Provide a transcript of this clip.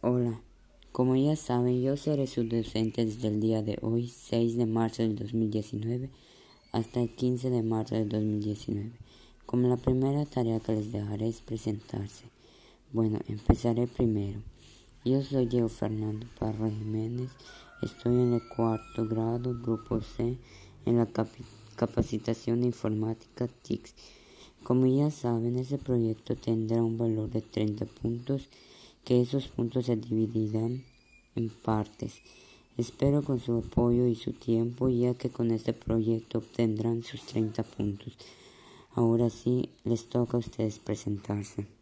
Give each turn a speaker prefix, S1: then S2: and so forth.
S1: Hola, como ya saben, yo seré su docente desde el día de hoy, 6 de marzo del 2019, hasta el 15 de marzo del 2019. Como la primera tarea que les dejaré es presentarse. Bueno, empezaré primero. Yo soy Diego Fernando Parra Jiménez, estoy en el cuarto grado, grupo C, en la capacitación de informática TICS. Como ya saben, ese proyecto tendrá un valor de 30 puntos que esos puntos se dividirán en partes. Espero con su apoyo y su tiempo, ya que con este proyecto obtendrán sus 30 puntos. Ahora sí, les toca a ustedes presentarse.